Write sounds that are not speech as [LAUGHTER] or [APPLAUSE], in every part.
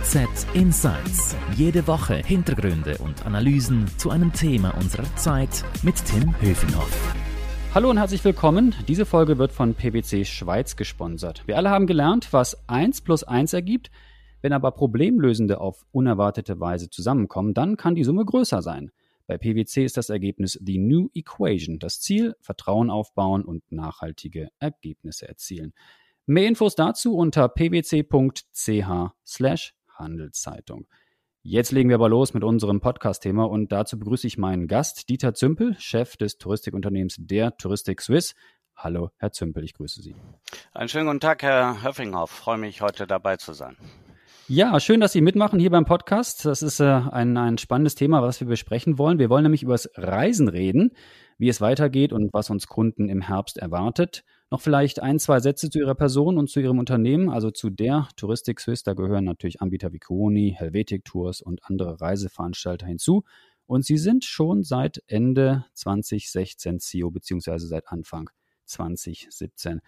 OZ Insights. Jede Woche Hintergründe und Analysen zu einem Thema unserer Zeit mit Tim Höfenhoff. Hallo und herzlich willkommen. Diese Folge wird von PwC Schweiz gesponsert. Wir alle haben gelernt, was 1 plus 1 ergibt. Wenn aber Problemlösende auf unerwartete Weise zusammenkommen, dann kann die Summe größer sein. Bei PwC ist das Ergebnis die New Equation. Das Ziel, Vertrauen aufbauen und nachhaltige Ergebnisse erzielen. Mehr Infos dazu unter pwc.ch Handelszeitung. Jetzt legen wir aber los mit unserem Podcast-Thema und dazu begrüße ich meinen Gast, Dieter Zümpel, Chef des Touristikunternehmens der Touristik Swiss. Hallo, Herr Zümpel, ich grüße Sie. Einen schönen guten Tag, Herr Höffinghoff. Freue mich, heute dabei zu sein. Ja, schön, dass Sie mitmachen hier beim Podcast. Das ist äh, ein, ein spannendes Thema, was wir besprechen wollen. Wir wollen nämlich über das Reisen reden, wie es weitergeht und was uns Kunden im Herbst erwartet. Noch vielleicht ein, zwei Sätze zu Ihrer Person und zu Ihrem Unternehmen, also zu der Touristik Swiss. Da gehören natürlich Anbieter wie Koni, Helvetic Tours und andere Reiseveranstalter hinzu. Und Sie sind schon seit Ende 2016 CEO, beziehungsweise seit Anfang 2017.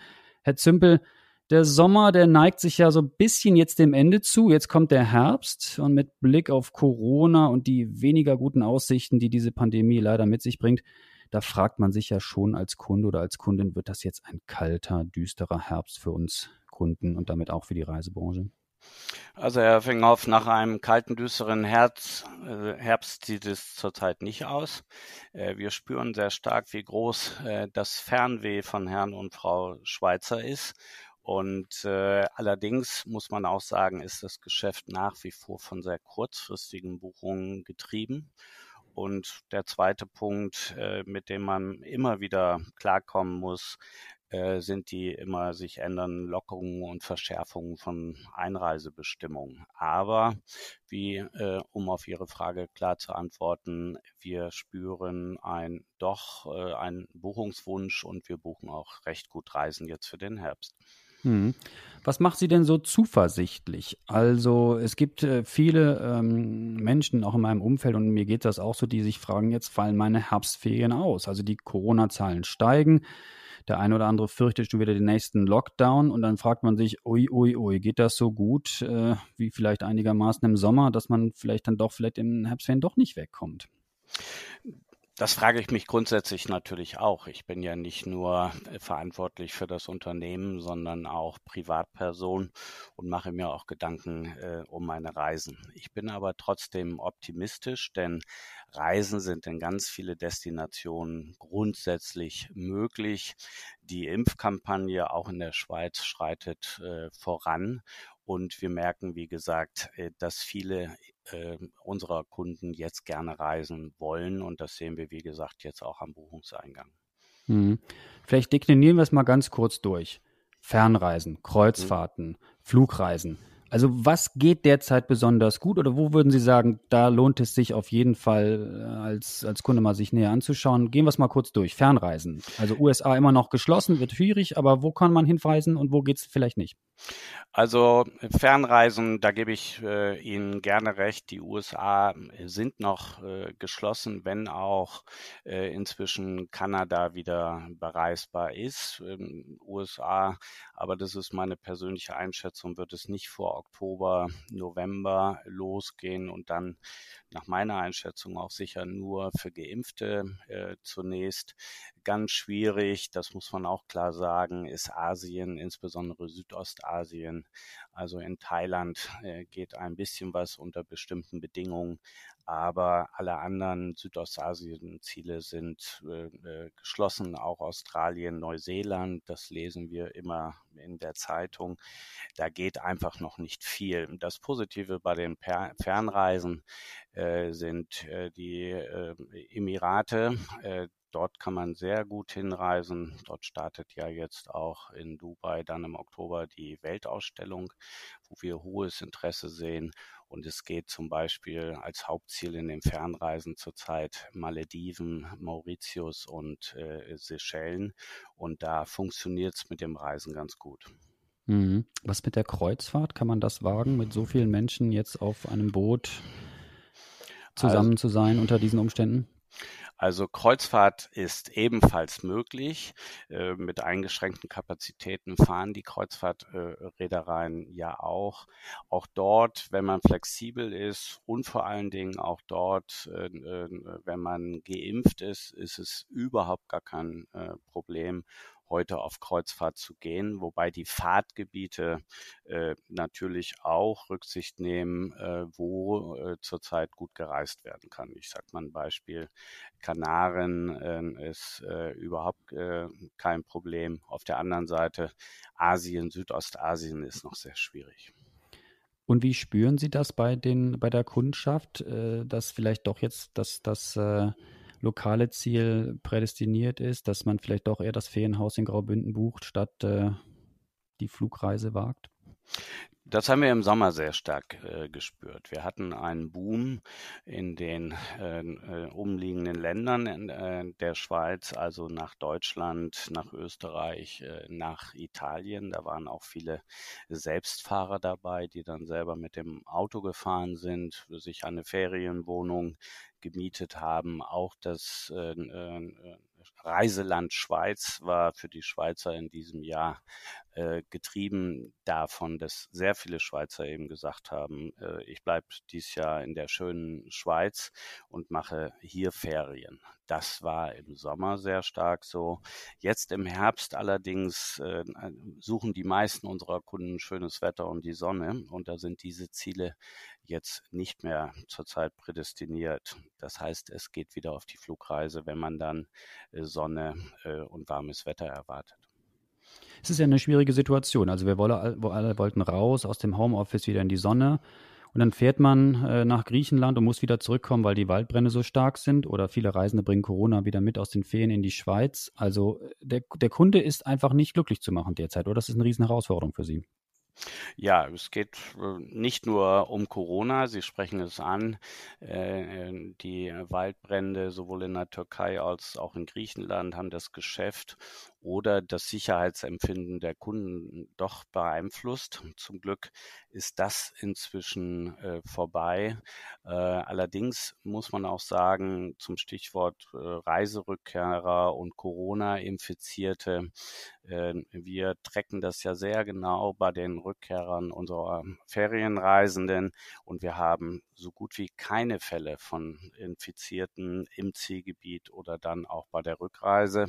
Herr Zümpel, der Sommer, der neigt sich ja so ein bisschen jetzt dem Ende zu. Jetzt kommt der Herbst und mit Blick auf Corona und die weniger guten Aussichten, die diese Pandemie leider mit sich bringt, da fragt man sich ja schon als Kunde oder als Kundin, wird das jetzt ein kalter, düsterer Herbst für uns Kunden und damit auch für die Reisebranche? Also Herr Finghoff, nach einem kalten, düsteren Herz, äh, Herbst sieht es zurzeit nicht aus. Äh, wir spüren sehr stark, wie groß äh, das Fernweh von Herrn und Frau Schweizer ist. Und allerdings muss man auch sagen, ist das Geschäft nach wie vor von sehr kurzfristigen Buchungen getrieben. Und der zweite Punkt, äh, mit dem man immer wieder klarkommen muss, äh, sind die immer sich ändernden Lockerungen und Verschärfungen von Einreisebestimmungen. Aber wie, äh, um auf Ihre Frage klar zu antworten, wir spüren ein doch äh, einen Buchungswunsch und wir buchen auch recht gut Reisen jetzt für den Herbst. Hm. Was macht Sie denn so zuversichtlich? Also es gibt äh, viele ähm, Menschen auch in meinem Umfeld und mir geht das auch so, die sich fragen, jetzt fallen meine Herbstferien aus. Also die Corona-Zahlen steigen. Der eine oder andere fürchtet schon wieder den nächsten Lockdown und dann fragt man sich, ui, ui, ui, geht das so gut äh, wie vielleicht einigermaßen im Sommer, dass man vielleicht dann doch vielleicht im Herbstferien doch nicht wegkommt? Das frage ich mich grundsätzlich natürlich auch. Ich bin ja nicht nur äh, verantwortlich für das Unternehmen, sondern auch Privatperson und mache mir auch Gedanken äh, um meine Reisen. Ich bin aber trotzdem optimistisch, denn Reisen sind in ganz viele Destinationen grundsätzlich möglich. Die Impfkampagne auch in der Schweiz schreitet äh, voran und wir merken, wie gesagt, äh, dass viele äh, unserer Kunden jetzt gerne reisen wollen. Und das sehen wir, wie gesagt, jetzt auch am Buchungseingang. Hm. Vielleicht deklinieren wir es mal ganz kurz durch. Fernreisen, mhm. Kreuzfahrten, hm. Flugreisen. Also was geht derzeit besonders gut oder wo würden Sie sagen, da lohnt es sich auf jeden Fall äh, als, als Kunde mal sich näher anzuschauen? Gehen wir es mal kurz durch. Fernreisen. Also USA immer noch geschlossen, wird schwierig, aber wo kann man hinreisen und wo geht es vielleicht nicht? Also Fernreisen, da gebe ich äh, Ihnen gerne recht. Die USA sind noch äh, geschlossen, wenn auch äh, inzwischen Kanada wieder bereisbar ist. Ähm, USA, aber das ist meine persönliche Einschätzung, wird es nicht vor Oktober, November losgehen und dann nach meiner Einschätzung auch sicher nur für Geimpfte äh, zunächst. Ganz schwierig, das muss man auch klar sagen, ist Asien, insbesondere Südostasien. Also in Thailand äh, geht ein bisschen was unter bestimmten Bedingungen, aber alle anderen Südostasien-Ziele sind äh, äh, geschlossen, auch Australien, Neuseeland, das lesen wir immer in der Zeitung. Da geht einfach noch nicht viel. Das Positive bei den per Fernreisen äh, sind äh, die äh, Emirate. Äh, dort kann man sehr gut hinreisen. Dort startet ja jetzt auch in Dubai dann im Oktober die Weltausstellung, wo wir hohes Interesse sehen. Und es geht zum Beispiel als Hauptziel in den Fernreisen zurzeit Malediven, Mauritius und äh, Seychellen. Und da funktioniert es mit dem Reisen ganz gut. Mhm. Was mit der Kreuzfahrt? Kann man das wagen, mit so vielen Menschen jetzt auf einem Boot zusammen also, zu sein unter diesen Umständen? Also Kreuzfahrt ist ebenfalls möglich. Äh, mit eingeschränkten Kapazitäten fahren die Kreuzfahrtreedereien äh, ja auch. Auch dort, wenn man flexibel ist und vor allen Dingen auch dort, äh, wenn man geimpft ist, ist es überhaupt gar kein Problem heute auf Kreuzfahrt zu gehen, wobei die Fahrtgebiete äh, natürlich auch Rücksicht nehmen, äh, wo äh, zurzeit gut gereist werden kann. Ich sage mal ein Beispiel, Kanaren äh, ist äh, überhaupt äh, kein Problem. Auf der anderen Seite Asien, Südostasien ist noch sehr schwierig. Und wie spüren Sie das bei den bei der Kundschaft, äh, dass vielleicht doch jetzt das, das lokale Ziel prädestiniert ist, dass man vielleicht doch eher das Ferienhaus in Graubünden bucht, statt äh, die Flugreise wagt? Das haben wir im Sommer sehr stark äh, gespürt. Wir hatten einen Boom in den äh, umliegenden Ländern in, äh, der Schweiz, also nach Deutschland, nach Österreich, äh, nach Italien. Da waren auch viele Selbstfahrer dabei, die dann selber mit dem Auto gefahren sind, sich eine Ferienwohnung gemietet haben. Auch das äh, äh, Reiseland Schweiz war für die Schweizer in diesem Jahr äh, getrieben davon, dass sehr viele Schweizer eben gesagt haben, äh, ich bleibe dieses Jahr in der schönen Schweiz und mache hier Ferien. Das war im Sommer sehr stark so. Jetzt im Herbst allerdings äh, suchen die meisten unserer Kunden schönes Wetter und die Sonne und da sind diese Ziele jetzt nicht mehr zurzeit prädestiniert. Das heißt, es geht wieder auf die Flugreise, wenn man dann äh, Sonne äh, und warmes Wetter erwartet. Es ist ja eine schwierige Situation. Also wir alle wollten raus aus dem Homeoffice wieder in die Sonne. Und dann fährt man äh, nach Griechenland und muss wieder zurückkommen, weil die Waldbrände so stark sind. Oder viele Reisende bringen Corona wieder mit aus den Ferien in die Schweiz. Also der, der Kunde ist einfach nicht glücklich zu machen derzeit. Oder das ist eine riesen Herausforderung für Sie. Ja, es geht äh, nicht nur um Corona, Sie sprechen es an. Äh, die Waldbrände sowohl in der Türkei als auch in Griechenland haben das Geschäft oder das Sicherheitsempfinden der Kunden doch beeinflusst. Zum Glück ist das inzwischen äh, vorbei. Äh, allerdings muss man auch sagen, zum Stichwort äh, Reiserückkehrer und Corona-Infizierte, äh, wir tracken das ja sehr genau bei den Rückkehrern unserer Ferienreisenden und wir haben so gut wie keine Fälle von Infizierten im Zielgebiet oder dann auch bei der Rückreise.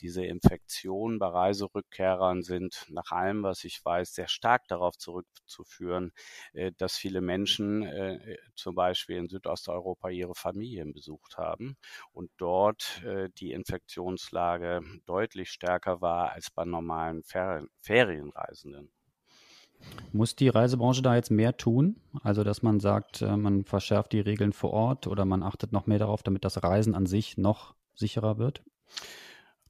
Diese Infektionen bei Reiserückkehrern sind nach allem, was ich weiß, sehr stark darauf zurückzuführen, äh, dass viele Menschen äh, zum Beispiel in Südosteuropa ihre Familien besucht haben und dort äh, die Infektionslage deutlich stärker war als bei normalen Ferienreisenden. Muss die Reisebranche da jetzt mehr tun? Also, dass man sagt, äh, man verschärft die Regeln vor Ort oder man achtet noch mehr darauf, damit das Reisen an sich noch sicherer wird?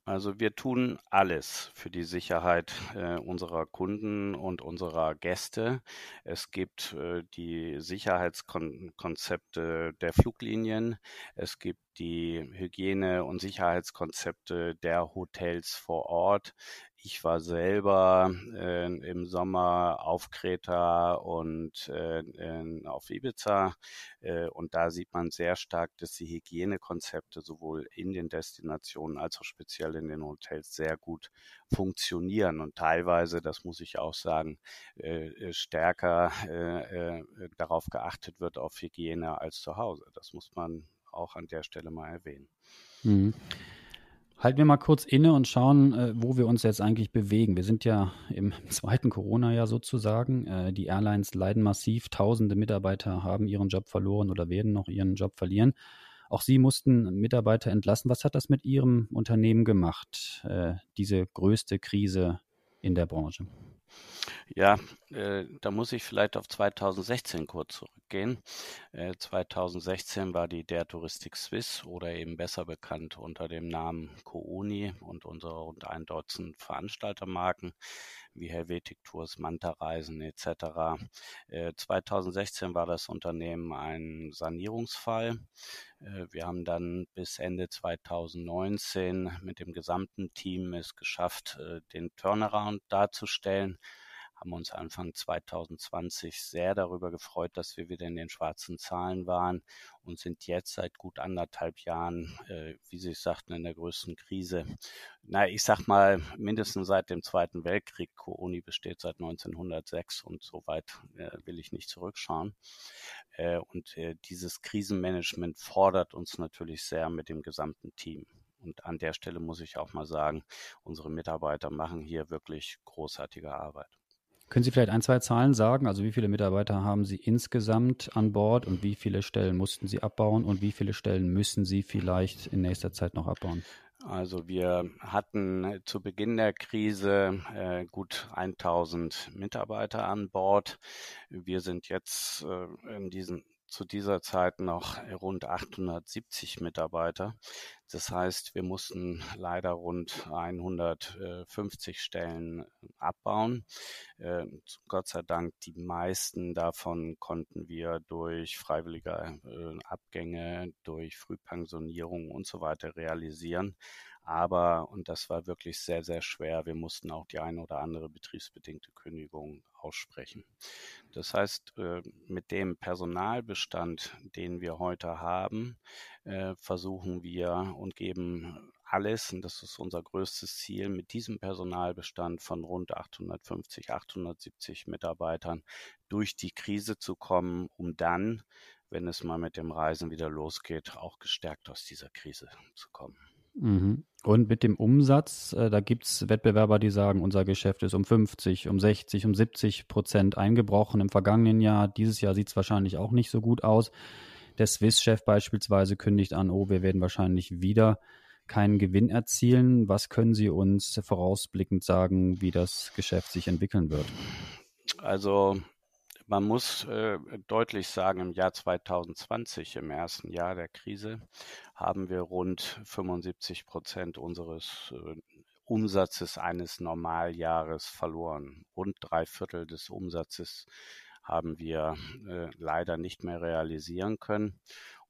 Also wir tun alles für die Sicherheit äh, unserer Kunden und unserer Gäste. Es gibt äh, die Sicherheitskonzepte der Fluglinien. Es gibt die Hygiene- und Sicherheitskonzepte der Hotels vor Ort. Ich war selber äh, im Sommer auf Kreta und äh, auf Ibiza äh, und da sieht man sehr stark, dass die Hygienekonzepte sowohl in den Destinationen als auch speziell in den Hotels sehr gut funktionieren und teilweise, das muss ich auch sagen, äh, stärker äh, darauf geachtet wird auf Hygiene als zu Hause. Das muss man auch an der Stelle mal erwähnen. Mhm. Halten wir mal kurz inne und schauen, äh, wo wir uns jetzt eigentlich bewegen. Wir sind ja im [LAUGHS] zweiten Corona-Jahr sozusagen. Äh, die Airlines leiden massiv. Tausende Mitarbeiter haben ihren Job verloren oder werden noch ihren Job verlieren. Auch Sie mussten Mitarbeiter entlassen. Was hat das mit Ihrem Unternehmen gemacht, äh, diese größte Krise in der Branche? Ja, äh, da muss ich vielleicht auf 2016 kurz zurückgehen. Äh, 2016 war die Der Touristik Swiss oder eben besser bekannt unter dem Namen Cooni und unsere rund ein Dutzend Veranstaltermarken wie Helvetic Tours, Manta Reisen etc. Äh, 2016 war das Unternehmen ein Sanierungsfall. Äh, wir haben dann bis Ende 2019 mit dem gesamten Team es geschafft, äh, den Turnaround darzustellen haben uns Anfang 2020 sehr darüber gefreut, dass wir wieder in den schwarzen Zahlen waren und sind jetzt seit gut anderthalb Jahren, äh, wie Sie sagten, in der größten Krise. Na, ich sag mal, mindestens seit dem Zweiten Weltkrieg. Kooni besteht seit 1906 und so weit äh, will ich nicht zurückschauen. Äh, und äh, dieses Krisenmanagement fordert uns natürlich sehr mit dem gesamten Team. Und an der Stelle muss ich auch mal sagen, unsere Mitarbeiter machen hier wirklich großartige Arbeit. Können Sie vielleicht ein, zwei Zahlen sagen? Also wie viele Mitarbeiter haben Sie insgesamt an Bord und wie viele Stellen mussten Sie abbauen und wie viele Stellen müssen Sie vielleicht in nächster Zeit noch abbauen? Also wir hatten zu Beginn der Krise äh, gut 1000 Mitarbeiter an Bord. Wir sind jetzt äh, in diesen zu dieser Zeit noch rund 870 Mitarbeiter. Das heißt, wir mussten leider rund 150 Stellen abbauen. Ähm, Gott sei Dank, die meisten davon konnten wir durch freiwillige äh, Abgänge, durch Frühpensionierung und so weiter realisieren. Aber, und das war wirklich sehr, sehr schwer, wir mussten auch die eine oder andere betriebsbedingte Kündigung aussprechen. Das heißt, äh, mit dem Personalbestand, den wir heute haben, äh, versuchen wir und geben alles, und das ist unser größtes Ziel, mit diesem Personalbestand von rund 850, 870 Mitarbeitern durch die Krise zu kommen, um dann, wenn es mal mit dem Reisen wieder losgeht, auch gestärkt aus dieser Krise zu kommen. Mhm. Und mit dem Umsatz, äh, da gibt es Wettbewerber, die sagen, unser Geschäft ist um 50, um 60, um 70 Prozent eingebrochen im vergangenen Jahr. Dieses Jahr sieht es wahrscheinlich auch nicht so gut aus. Der Swiss-Chef beispielsweise kündigt an, oh, wir werden wahrscheinlich wieder keinen Gewinn erzielen. Was können Sie uns vorausblickend sagen, wie das Geschäft sich entwickeln wird? Also man muss äh, deutlich sagen, im Jahr 2020, im ersten Jahr der Krise, haben wir rund 75 Prozent unseres äh, Umsatzes eines Normaljahres verloren. Rund drei Viertel des Umsatzes haben wir äh, leider nicht mehr realisieren können.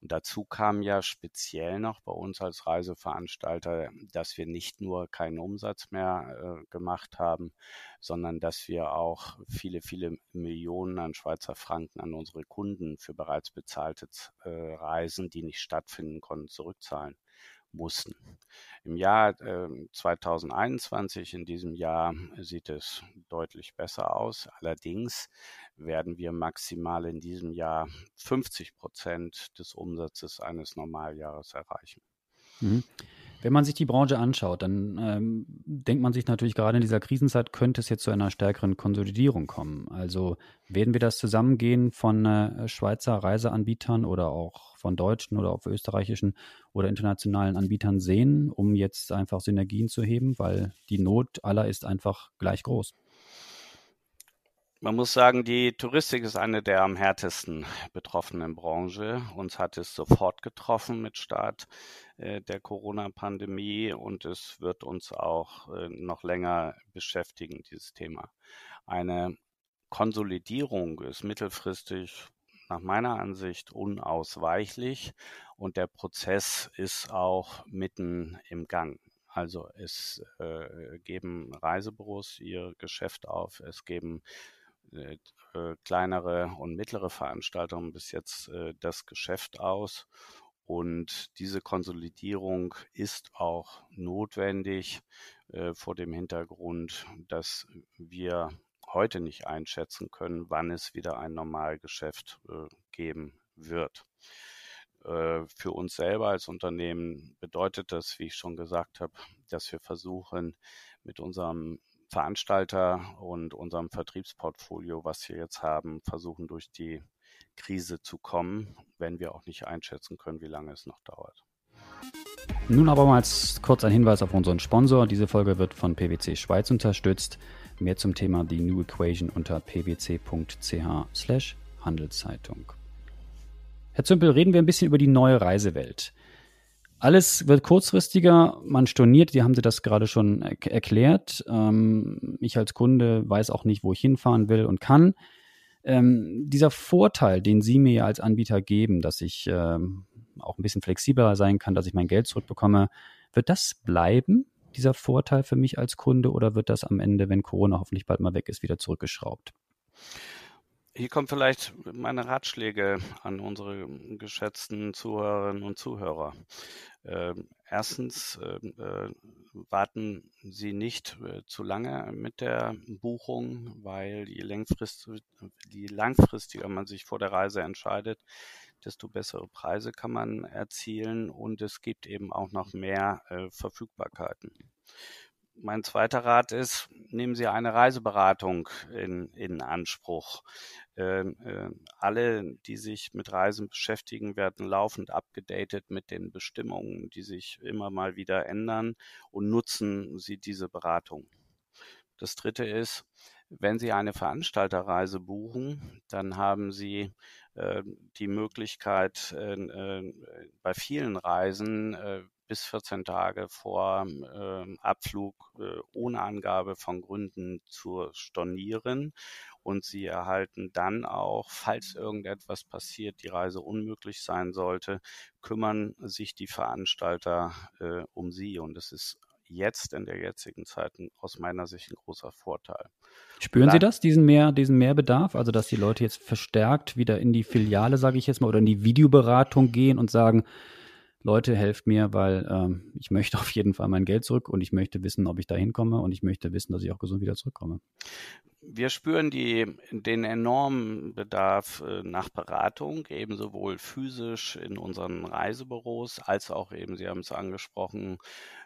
Und dazu kam ja speziell noch bei uns als Reiseveranstalter, dass wir nicht nur keinen Umsatz mehr äh, gemacht haben, sondern dass wir auch viele, viele Millionen an Schweizer Franken an unsere Kunden für bereits bezahlte äh, Reisen, die nicht stattfinden konnten, zurückzahlen mussten. Im Jahr äh, 2021, in diesem Jahr, sieht es deutlich besser aus. Allerdings werden wir maximal in diesem Jahr 50 Prozent des Umsatzes eines Normaljahres erreichen. Mhm. Wenn man sich die Branche anschaut, dann ähm, denkt man sich natürlich gerade in dieser Krisenzeit könnte es jetzt zu einer stärkeren Konsolidierung kommen. Also werden wir das Zusammengehen von äh, Schweizer Reiseanbietern oder auch von deutschen oder auch österreichischen oder internationalen Anbietern sehen, um jetzt einfach Synergien zu heben, weil die Not aller ist einfach gleich groß. Man muss sagen, die Touristik ist eine der am härtesten betroffenen Branche. Uns hat es sofort getroffen mit Start äh, der Corona-Pandemie und es wird uns auch äh, noch länger beschäftigen, dieses Thema. Eine Konsolidierung ist mittelfristig nach meiner Ansicht unausweichlich und der Prozess ist auch mitten im Gang. Also es äh, geben Reisebüros ihr Geschäft auf, es geben äh, äh, kleinere und mittlere Veranstaltungen bis jetzt äh, das Geschäft aus. Und diese Konsolidierung ist auch notwendig äh, vor dem Hintergrund, dass wir heute nicht einschätzen können, wann es wieder ein Normalgeschäft äh, geben wird. Äh, für uns selber als Unternehmen bedeutet das, wie ich schon gesagt habe, dass wir versuchen, mit unserem Veranstalter und unserem Vertriebsportfolio, was wir jetzt haben, versuchen durch die Krise zu kommen, wenn wir auch nicht einschätzen können, wie lange es noch dauert. Nun aber mal kurz ein Hinweis auf unseren Sponsor. Diese Folge wird von PwC Schweiz unterstützt. Mehr zum Thema die New Equation unter pwc.ch/slash Handelszeitung. Herr Zümpel, reden wir ein bisschen über die neue Reisewelt. Alles wird kurzfristiger, man storniert, die haben Sie das gerade schon er erklärt. Ähm, ich als Kunde weiß auch nicht, wo ich hinfahren will und kann. Ähm, dieser Vorteil, den Sie mir als Anbieter geben, dass ich ähm, auch ein bisschen flexibler sein kann, dass ich mein Geld zurückbekomme, wird das bleiben? dieser Vorteil für mich als Kunde oder wird das am Ende, wenn Corona hoffentlich bald mal weg ist, wieder zurückgeschraubt? Hier kommen vielleicht meine Ratschläge an unsere geschätzten Zuhörerinnen und Zuhörer. Äh, erstens, äh, äh, warten Sie nicht äh, zu lange mit der Buchung, weil je, längfrist, je langfristiger man sich vor der Reise entscheidet, desto bessere Preise kann man erzielen und es gibt eben auch noch mehr äh, Verfügbarkeiten mein zweiter Rat ist, nehmen Sie eine Reiseberatung in, in Anspruch. Äh, alle, die sich mit Reisen beschäftigen, werden laufend abgedatet mit den Bestimmungen, die sich immer mal wieder ändern und nutzen Sie diese Beratung. Das dritte ist, wenn Sie eine Veranstalterreise buchen, dann haben Sie äh, die Möglichkeit, äh, äh bei vielen Reisen äh, bis 14 Tage vor äh, Abflug äh, ohne Angabe von Gründen zu stornieren. Und Sie erhalten dann auch, falls irgendetwas passiert, die Reise unmöglich sein sollte, kümmern sich die Veranstalter äh, um Sie. Und das ist jetzt in der jetzigen Zeit aus meiner Sicht ein großer Vorteil. Spüren Sie das, diesen, mehr, diesen Mehrbedarf? Also, dass die Leute jetzt verstärkt wieder in die Filiale, sage ich jetzt mal, oder in die Videoberatung gehen und sagen, Leute, helft mir, weil ähm, ich möchte [LAUGHS] auf jeden Fall mein Geld zurück und ich möchte wissen, ob ich da hinkomme und ich möchte wissen, dass ich auch gesund wieder zurückkomme wir spüren die, den enormen Bedarf äh, nach Beratung, eben sowohl physisch in unseren Reisebüros als auch eben, Sie haben es angesprochen,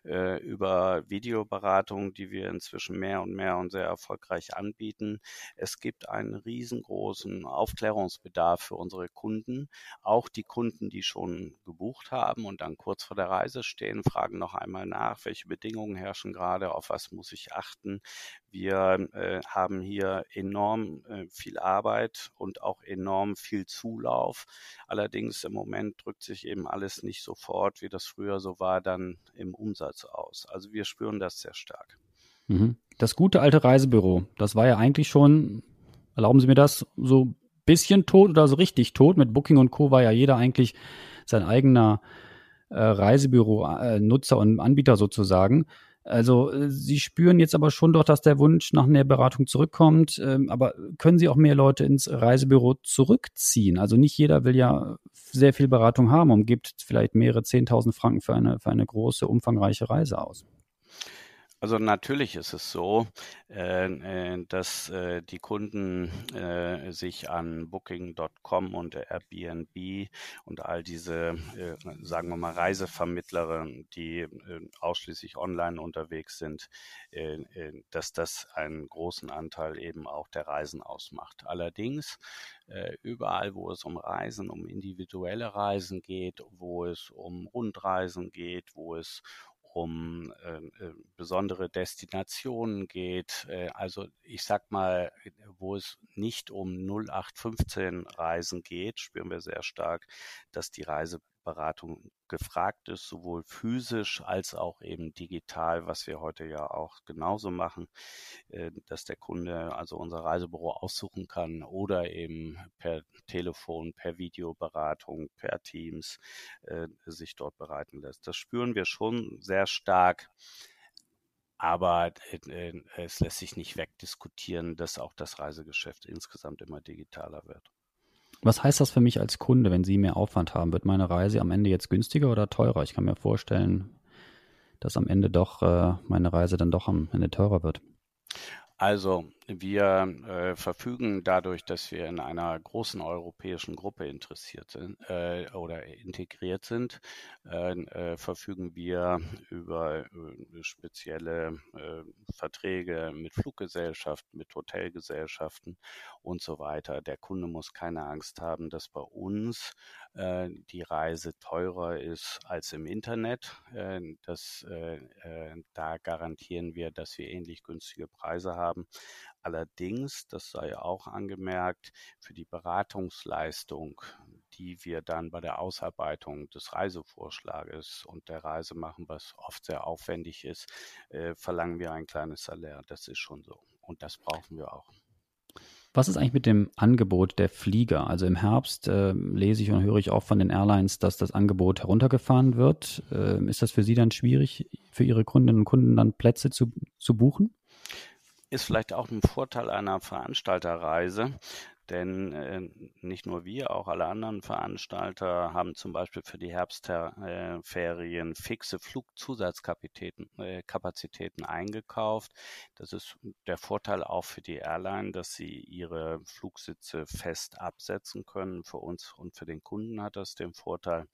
äh, über Videoberatung, die wir inzwischen mehr und mehr und sehr erfolgreich anbieten. Es gibt einen riesengroßen Aufklärungsbedarf für unsere Kunden. Auch die Kunden, die schon gebucht haben und dann kurz vor der Reise stehen, fragen noch einmal nach, welche Bedingungen herrschen gerade, auf was muss ich achten. Wir äh, haben hier enorm äh, viel Arbeit und auch enorm viel Zulauf. Allerdings im Moment drückt sich eben alles nicht sofort, wie das früher so war, dann im Umsatz aus. Also wir spüren das sehr stark. Mhm. Das gute alte Reisebüro, das war ja eigentlich schon, erlauben Sie mir das, so ein bisschen tot oder so richtig tot. Mit Booking und Co. war ja jeder eigentlich sein eigener äh, Reisebüro-Nutzer äh, und Anbieter sozusagen. Also äh, Sie spüren jetzt aber schon doch, dass der Wunsch nach einer Beratung zurückkommt. Ähm, aber können Sie auch mehr Leute ins Reisebüro zurückziehen? Also nicht jeder will ja sehr viel Beratung haben und gibt vielleicht mehrere Zehntausend Franken für eine, für eine große, umfangreiche Reise aus. Also natürlich ist es so, äh, äh, dass äh, die Kunden sich an Booking.com und Airbnb und all diese, sagen wir mal, Reisevermittler, die ausschließlich online unterwegs sind, dass das einen großen Anteil eben auch der Reisen ausmacht. Allerdings überall, wo es um Reisen, um individuelle Reisen geht, wo es um Rundreisen geht, wo es um ähm, äh, besondere Destinationen geht. Äh, also ich sag mal, wo es nicht um 0815 Reisen geht, spüren wir sehr stark, dass die Reise Beratung gefragt ist, sowohl physisch als auch eben digital, was wir heute ja auch genauso machen, äh, dass der Kunde also unser Reisebüro aussuchen kann oder eben per Telefon, per Videoberatung, per Teams äh, sich dort bereiten lässt. Das spüren wir schon sehr stark. Aber äh, es lässt sich nicht wegdiskutieren, dass auch das Reisegeschäft insgesamt immer digitaler wird. Was heißt das für mich als Kunde, wenn Sie mehr Aufwand haben? Wird meine Reise am Ende jetzt günstiger oder teurer? Ich kann mir vorstellen, dass am Ende doch äh, meine Reise dann doch am Ende teurer wird. Also wir äh, verfügen dadurch, dass wir in einer großen europäischen Gruppe interessiert sind äh, oder integriert sind, äh, äh verfügen wir über äh, spezielle äh, Verträge mit Fluggesellschaften, mit Hotelgesellschaften und so weiter. Der Kunde muss keine Angst haben, dass bei uns die Reise teurer ist als im Internet. das, da garantieren wir, dass wir ähnlich günstige Preise haben. Allerdings, das sei auch angemerkt, für die Beratungsleistung, die wir dann bei der Ausarbeitung des Reisevorschlages und der Reise machen, was oft sehr aufwendig ist, äh, verlangen wir ein kleines Salär. Das ist schon so. Und das brauchen wir auch. Was ist eigentlich mit dem Angebot der Flieger? Also im Herbst äh, lese ich und höre ich auch von den Airlines, dass das Angebot heruntergefahren wird. Äh, ist das für Sie dann schwierig, für Ihre Kundinnen und Kunden dann Plätze zu, zu buchen? Ist vielleicht auch ein Vorteil einer Veranstalterreise, denn äh, nicht nur wir, auch alle anderen Veranstalter haben zum Beispiel für die Herbstferien fixe Flugzusatzkapazitäten äh, eingekauft. Das ist der Vorteil auch für die Airline, dass sie ihre Flugsitze fest absetzen können. Für uns und für den Kunden hat das den Vorteil,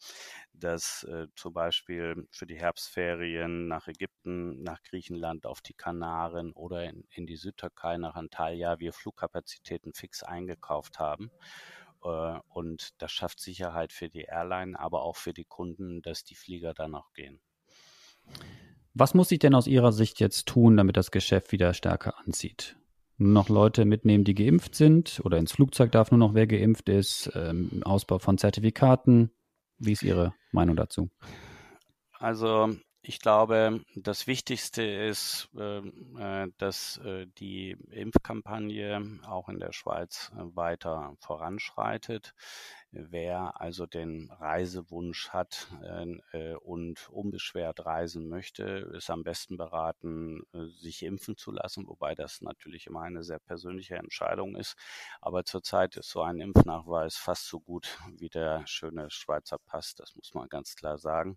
dass äh, zum Beispiel für die Herbstferien nach Ägypten, nach Griechenland, auf die Kanaren oder in, in die Südtürkei, nach Antalya wir Flugkapazitäten fix eingekauft haben. Äh, und das schafft Sicherheit für die Airline, aber auch für die Kunden, dass die Flieger dann auch gehen. Was muss ich denn aus Ihrer Sicht jetzt tun, damit das Geschäft wieder stärker anzieht? Nur noch Leute mitnehmen, die geimpft sind oder ins Flugzeug darf nur noch wer geimpft ist, ähm, Ausbau von Zertifikaten, wie ist Ihre Meinung dazu? Also ich glaube, das Wichtigste ist, ähm, äh, dass äh, die Impfkampagne auch in der Schweiz äh, weiter voranschreitet. Wer also den Reisewunsch hat und unbeschwert reisen möchte, ist am besten beraten, sich impfen zu lassen, wobei das natürlich immer eine sehr persönliche Entscheidung ist. Aber zurzeit ist so ein Impfnachweis fast so gut wie der schöne Schweizer Pass, das muss man ganz klar sagen.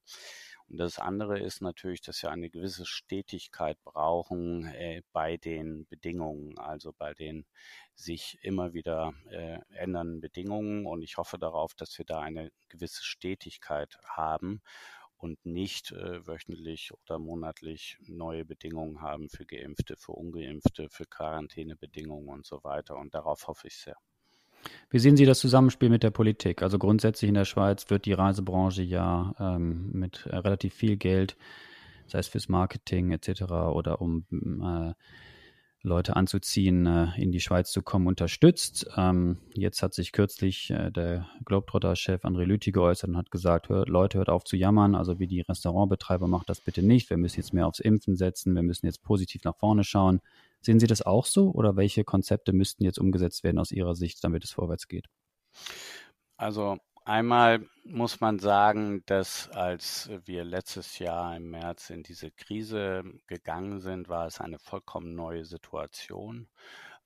Und das andere ist natürlich, dass wir eine gewisse Stetigkeit brauchen äh, bei den Bedingungen, also bei den sich immer wieder äh, ändernden Bedingungen. Und ich hoffe darauf, dass wir da eine gewisse Stetigkeit haben und nicht äh, wöchentlich oder monatlich neue Bedingungen haben für Geimpfte, für Ungeimpfte, für Quarantänebedingungen und so weiter. Und darauf hoffe ich sehr. Wie sehen Sie das Zusammenspiel mit der Politik? Also grundsätzlich in der Schweiz wird die Reisebranche ja ähm, mit äh, relativ viel Geld, sei es fürs Marketing etc. oder um äh, Leute anzuziehen, äh, in die Schweiz zu kommen, unterstützt. Ähm, jetzt hat sich kürzlich äh, der Globetrotter-Chef André Lüthi geäußert und hat gesagt, hör, Leute, hört auf zu jammern, also wie die Restaurantbetreiber, macht das bitte nicht. Wir müssen jetzt mehr aufs Impfen setzen, wir müssen jetzt positiv nach vorne schauen. Sehen Sie das auch so oder welche Konzepte müssten jetzt umgesetzt werden aus Ihrer Sicht, damit es vorwärts geht? Also einmal muss man sagen, dass als wir letztes Jahr im März in diese Krise gegangen sind, war es eine vollkommen neue Situation,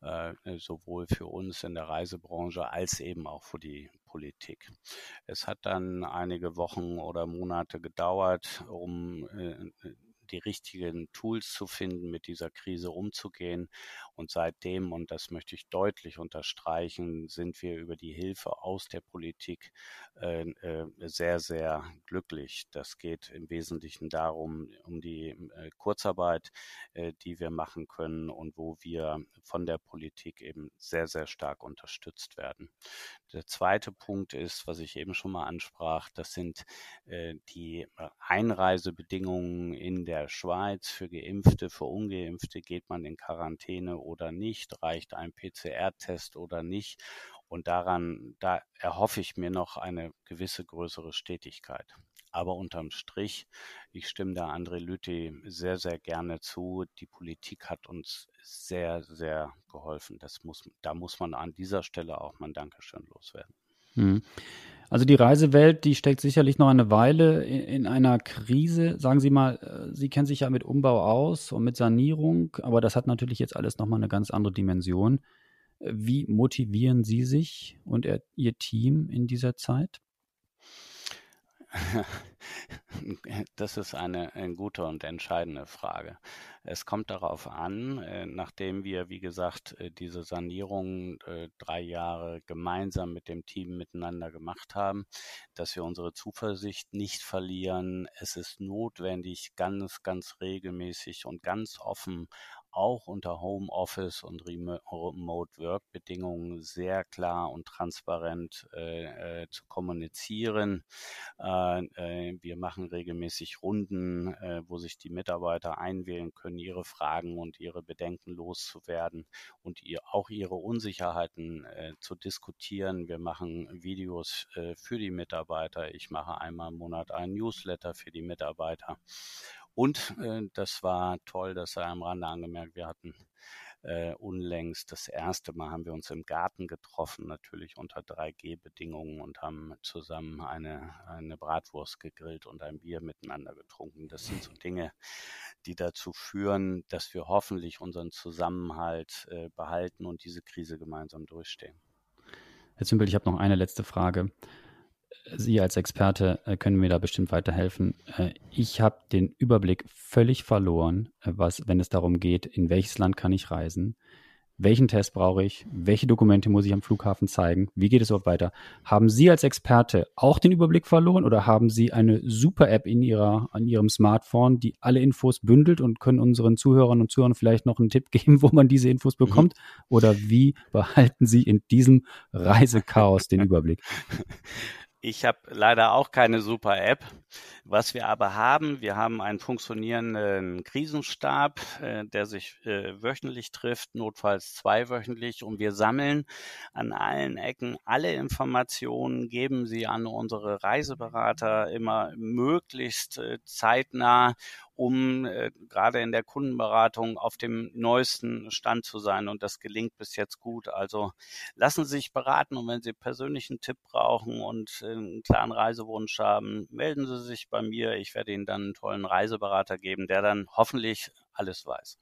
äh, sowohl für uns in der Reisebranche als eben auch für die Politik. Es hat dann einige Wochen oder Monate gedauert, um äh, die richtigen Tools zu finden, mit dieser Krise umzugehen. Und seitdem, und das möchte ich deutlich unterstreichen, sind wir über die Hilfe aus der Politik äh, äh, sehr, sehr glücklich. Das geht im Wesentlichen darum, um die äh, Kurzarbeit, äh, die wir machen können und wo wir von der Politik eben sehr, sehr stark unterstützt werden. Der zweite Punkt ist, was ich eben schon mal ansprach, das sind äh, die äh, Einreisebedingungen in der Schweiz für Geimpfte, für Ungeimpfte. Geht man in Quarantäne oder nicht? Reicht ein PCR-Test oder nicht? Und daran, da erhoffe ich mir noch eine gewisse größere Stetigkeit. Aber unterm Strich, ich stimme da André Lüthi sehr, sehr gerne zu. Die Politik hat uns sehr, sehr geholfen. Das muss, da muss man an dieser Stelle auch mal ein Dankeschön loswerden. Hm. Also die Reisewelt, die steckt sicherlich noch eine Weile in, in, einer Krise. Sagen Sie mal, äh, Sie kennen sich ja mit Umbau aus und mit Sanierung, aber das hat natürlich jetzt alles nochmal eine ganz andere Dimension. Wie motivieren Sie sich und Ihr Team in dieser Zeit? [LAUGHS] Das ist eine, eine, gute und entscheidende Frage. Es kommt darauf an, äh, nachdem wir, wie gesagt, äh, diese Sanierung äh, drei Jahre gemeinsam mit dem Team miteinander gemacht haben, dass wir unsere Zuversicht nicht verlieren. Es ist notwendig, ganz, ganz regelmäßig und ganz offen auch unter Homeoffice und Remote Work Bedingungen sehr klar und transparent äh, äh, zu kommunizieren. Äh, äh, wir machen regelmäßig Runden, äh, wo sich die Mitarbeiter einwählen können, ihre Fragen und ihre Bedenken loszuwerden und ihr, auch ihre Unsicherheiten äh, zu diskutieren. Wir machen Videos für die Mitarbeiter. Ich mache einmal im Monat einen Newsletter für die Mitarbeiter. Und äh, das war toll, dass er am Rande angemerkt, wir hatten äh, unlängst. Das erste Mal haben wir uns im Garten getroffen, natürlich unter 3G-Bedingungen und haben zusammen eine, eine Bratwurst gegrillt und ein Bier miteinander getrunken. Das sind so Dinge, die dazu führen, dass wir hoffentlich unseren Zusammenhalt äh, behalten und diese Krise gemeinsam durchstehen. Herr Zümpel, ich habe noch eine letzte Frage. Sie als Experte äh, können mir da bestimmt weiterhelfen. Äh, ich habe den Überblick völlig verloren, äh, was, wenn es darum geht, in welches Land kann ich reisen, welchen Test brauche ich, welche Dokumente muss ich am Flughafen zeigen, wie geht es überhaupt weiter. Haben Sie als Experte auch den Überblick verloren oder haben Sie eine super App in Ihrer, an Ihrem Smartphone, die alle Infos bündelt und können unseren Zuhörern und Zuhörern vielleicht noch einen Tipp [LAUGHS] geben, wo man diese Infos mhm. bekommt? Mhm. Oder wie behalten Sie in diesem Reisechaos den Überblick? [LAUGHS] Ich habe leider auch keine super App. Was wir aber haben, wir haben einen funktionierenden Krisenstab, äh, der sich äh, wöchentlich trifft, notfalls zweiwöchentlich und wir sammeln an allen Ecken alle Informationen, geben sie an unsere Reiseberater immer möglichst äh, zeitnah um gerade in der Kundenberatung auf dem neuesten Stand zu sein. Und das gelingt bis jetzt gut. Also lassen Sie sich beraten und wenn Sie persönlichen Tipp brauchen und einen klaren Reisewunsch haben, melden Sie sich bei mir. Ich werde Ihnen dann einen tollen Reiseberater geben, der dann hoffentlich alles weiß.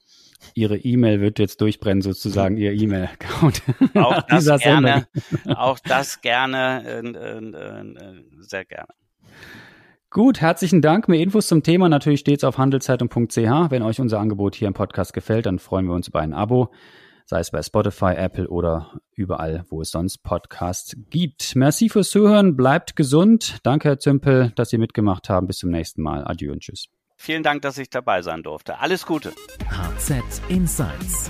Ihre E-Mail wird jetzt durchbrennen, sozusagen Ihr E-Mail-Account. [LAUGHS] Auch [LAUGHS] das gerne, auch das gerne, äh, äh, äh, sehr gerne. Gut, herzlichen Dank. Mehr Infos zum Thema natürlich stets auf handelszeitung.ch. Wenn euch unser Angebot hier im Podcast gefällt, dann freuen wir uns über ein Abo, sei es bei Spotify, Apple oder überall, wo es sonst Podcasts gibt. Merci fürs Zuhören, bleibt gesund. Danke, Herr Zümpel, dass Sie mitgemacht haben. Bis zum nächsten Mal. Adieu und tschüss. Vielen Dank, dass ich dabei sein durfte. Alles Gute. HZ Insights